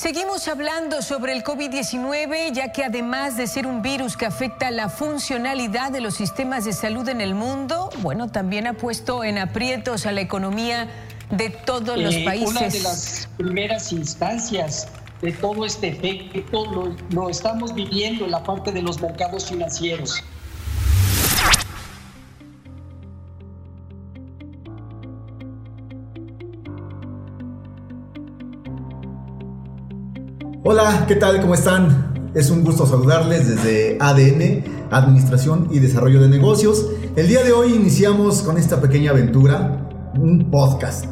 Seguimos hablando sobre el COVID-19, ya que además de ser un virus que afecta la funcionalidad de los sistemas de salud en el mundo, bueno, también ha puesto en aprietos a la economía de todos los países. Eh, una de las primeras instancias de todo este efecto lo, lo estamos viviendo en la parte de los mercados financieros. Hola, ¿qué tal? ¿Cómo están? Es un gusto saludarles desde ADN, Administración y Desarrollo de Negocios. El día de hoy iniciamos con esta pequeña aventura, un podcast.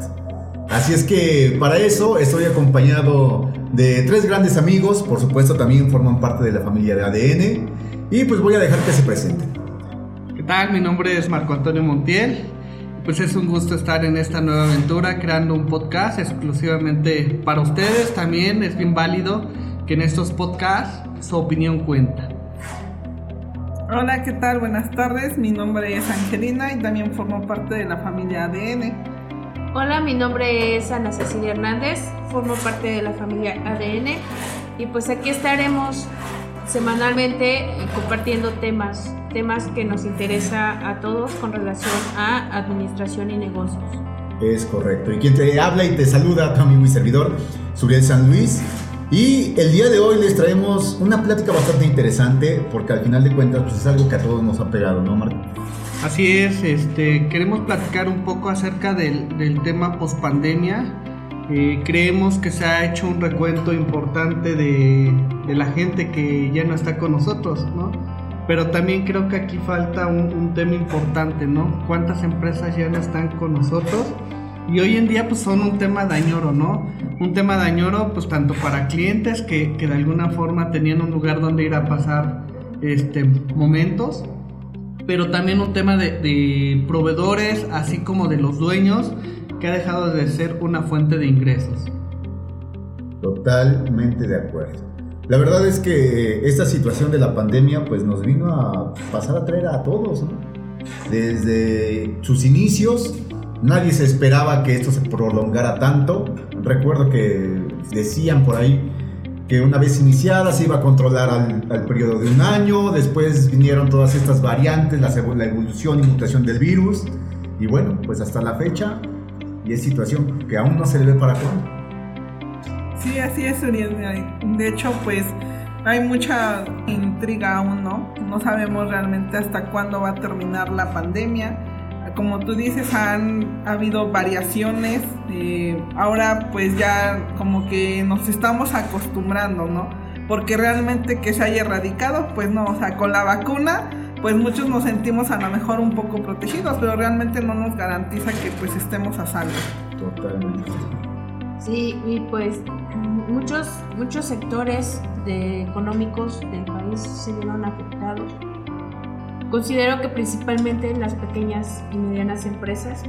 Así es que para eso estoy acompañado de tres grandes amigos, por supuesto también forman parte de la familia de ADN, y pues voy a dejar que se presenten. ¿Qué tal? Mi nombre es Marco Antonio Montiel. Pues es un gusto estar en esta nueva aventura creando un podcast exclusivamente para ustedes. También es bien válido que en estos podcasts su opinión cuenta. Hola, ¿qué tal? Buenas tardes. Mi nombre es Angelina y también formo parte de la familia ADN. Hola, mi nombre es Ana Cecilia Hernández, formo parte de la familia ADN y pues aquí estaremos semanalmente eh, compartiendo temas, temas que nos interesa a todos con relación a administración y negocios. Es correcto. Y quien te habla y te saluda, tu amigo y servidor, Suriel San Luis. Y el día de hoy les traemos una plática bastante interesante porque al final de cuentas pues es algo que a todos nos ha pegado, ¿no, Marco? Así es, este, queremos platicar un poco acerca del, del tema pospandemia eh, creemos que se ha hecho un recuento importante de, la gente que ya no está con nosotros, ¿no? Pero también creo que aquí falta un, tema importante, ¿no? ¿Cuántas empresas ya no están con nosotros? Y hoy en día pues son un tema de añoro, ¿no? Un tema de añoro pues tanto para clientes que, de alguna forma tenían un lugar donde ir a pasar este, momentos, pero también un tema de, de proveedores, así como de los dueños, que ha dejado de ser una fuente de ingresos. Totalmente de acuerdo. La verdad es que esta situación de la pandemia pues nos vino a pasar a traer a todos, Desde sus inicios nadie se esperaba que esto se prolongara tanto. Recuerdo que decían por ahí que una vez iniciada se iba a controlar al, periodo de un año, después vinieron todas estas variantes, la, la evolución y mutación del virus, y bueno, pues hasta la fecha y es situación que aún no se le ve para cuándo. Sí, así es, Uriel. De hecho, pues hay mucha intriga aún, ¿no? No sabemos realmente hasta cuándo va a terminar la pandemia. Como tú dices, han habido variaciones. Eh, ahora pues ya como que nos estamos acostumbrando, ¿no? Porque realmente que se haya erradicado, pues no, o sea, con la vacuna pues muchos nos sentimos a lo mejor un poco protegidos, pero realmente no nos garantiza que pues estemos a salvo. Totalmente. Sí, y pues muchos, muchos sectores de, económicos del país se vieron afectados. Considero que principalmente las pequeñas y medianas empresas,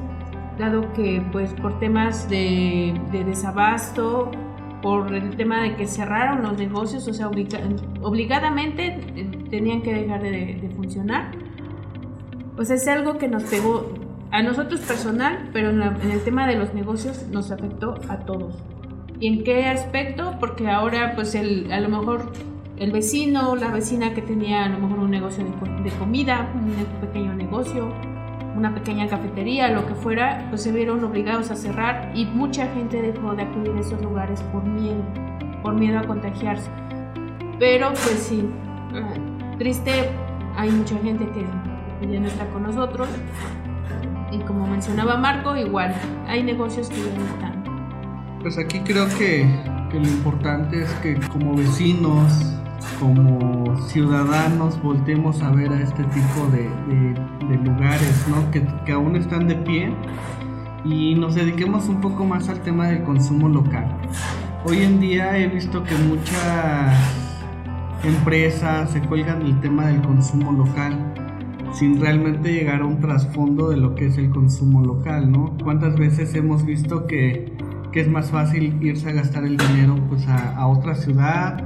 dado que pues por temas de, de desabasto, por el tema de que cerraron los negocios, o sea, obligadamente eh, tenían que dejar de, funcionar. Pues es algo que nos pegó a nosotros personal, pero en, el tema de los negocios nos afectó a todos. ¿Y en qué aspecto? Porque ahora pues el, a lo mejor el vecino, la vecina que tenía a lo mejor un negocio de, de comida, un pequeño negocio, una pequeña cafetería, lo que fuera, pues se vieron obligados a cerrar y mucha gente dejó de acudir a esos lugares por miedo, por miedo a contagiarse. Pero pues sí, triste, hay mucha gente que, ya no está con nosotros y como mencionaba Marco, igual, hay negocios que ya no están. Pues aquí creo que, que lo importante es que como vecinos, como ciudadanos voltemos a ver a este tipo de, lugares ¿no? que, que, aún están de pie y nos dediquemos un poco más al tema del consumo local. Hoy en día he visto que muchas empresas se cuelgan el tema del consumo local sin realmente llegar a un trasfondo de lo que es el consumo local, ¿no? ¿Cuántas veces hemos visto que, que es más fácil irse a gastar el dinero pues a, a otra ciudad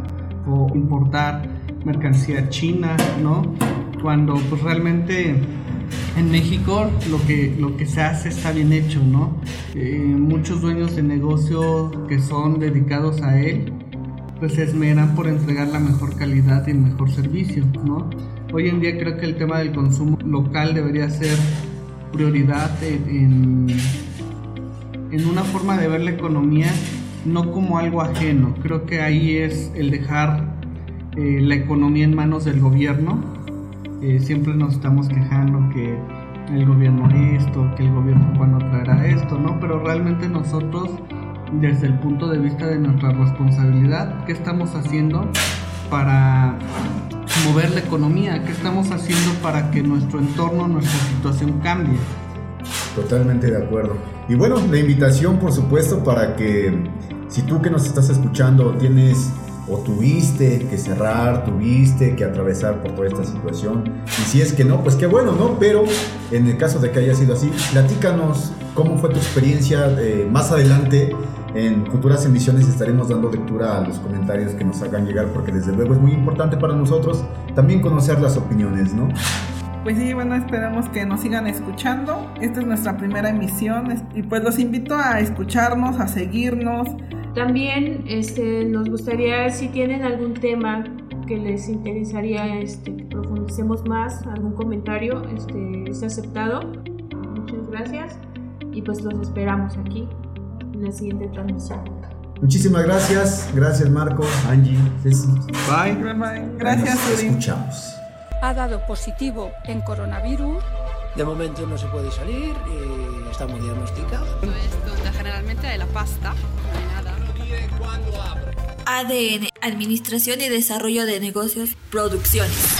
o importar mercancía china, ¿no? Cuando pues realmente en México lo que, lo que se hace está bien hecho, ¿no? Eh, muchos dueños de negocio que son dedicados a él, pues se esmeran por entregar la mejor calidad y el mejor servicio, ¿no? Hoy en día creo que el tema del consumo local debería ser prioridad en, en una forma de ver la economía no como algo ajeno. Creo que ahí es el dejar eh, la economía en manos del gobierno. Eh, siempre nos estamos quejando que el gobierno esto, que el gobierno cuando traerá esto, ¿no? Pero realmente nosotros, desde el punto de vista de nuestra responsabilidad, ¿qué estamos haciendo para mover la economía? ¿Qué estamos haciendo para que nuestro entorno, nuestra situación cambie? Totalmente de acuerdo. Y bueno, la invitación por supuesto para que si tú que nos estás escuchando tienes o tuviste que cerrar, tuviste que atravesar por toda esta situación. Y si es que no, pues qué bueno, ¿no? Pero en el caso de que haya sido así, platícanos cómo fue tu experiencia eh, más adelante. En futuras emisiones estaremos dando lectura a los comentarios que nos hagan llegar porque desde luego es muy importante para nosotros también conocer las opiniones, ¿no? Pues sí, bueno, esperamos que nos sigan escuchando. Esta es nuestra primera emisión y pues los invito a escucharnos, a seguirnos, también este, nos gustaría, si tienen algún tema que les interesaría este, que profundicemos más, algún comentario, este, es aceptado. Muchas gracias y pues los esperamos aquí la siguiente transmisión. Muchísimas gracias, gracias Marco, Angie, Ceci. Bye. Bye. Gracias, Nos escuchamos. Ha dado positivo en coronavirus. De momento no se puede salir, y está muy diagnosticado. Esto generalmente de la pasta, no hay nada. ADN, Administración y Desarrollo de Negocios, Producciones.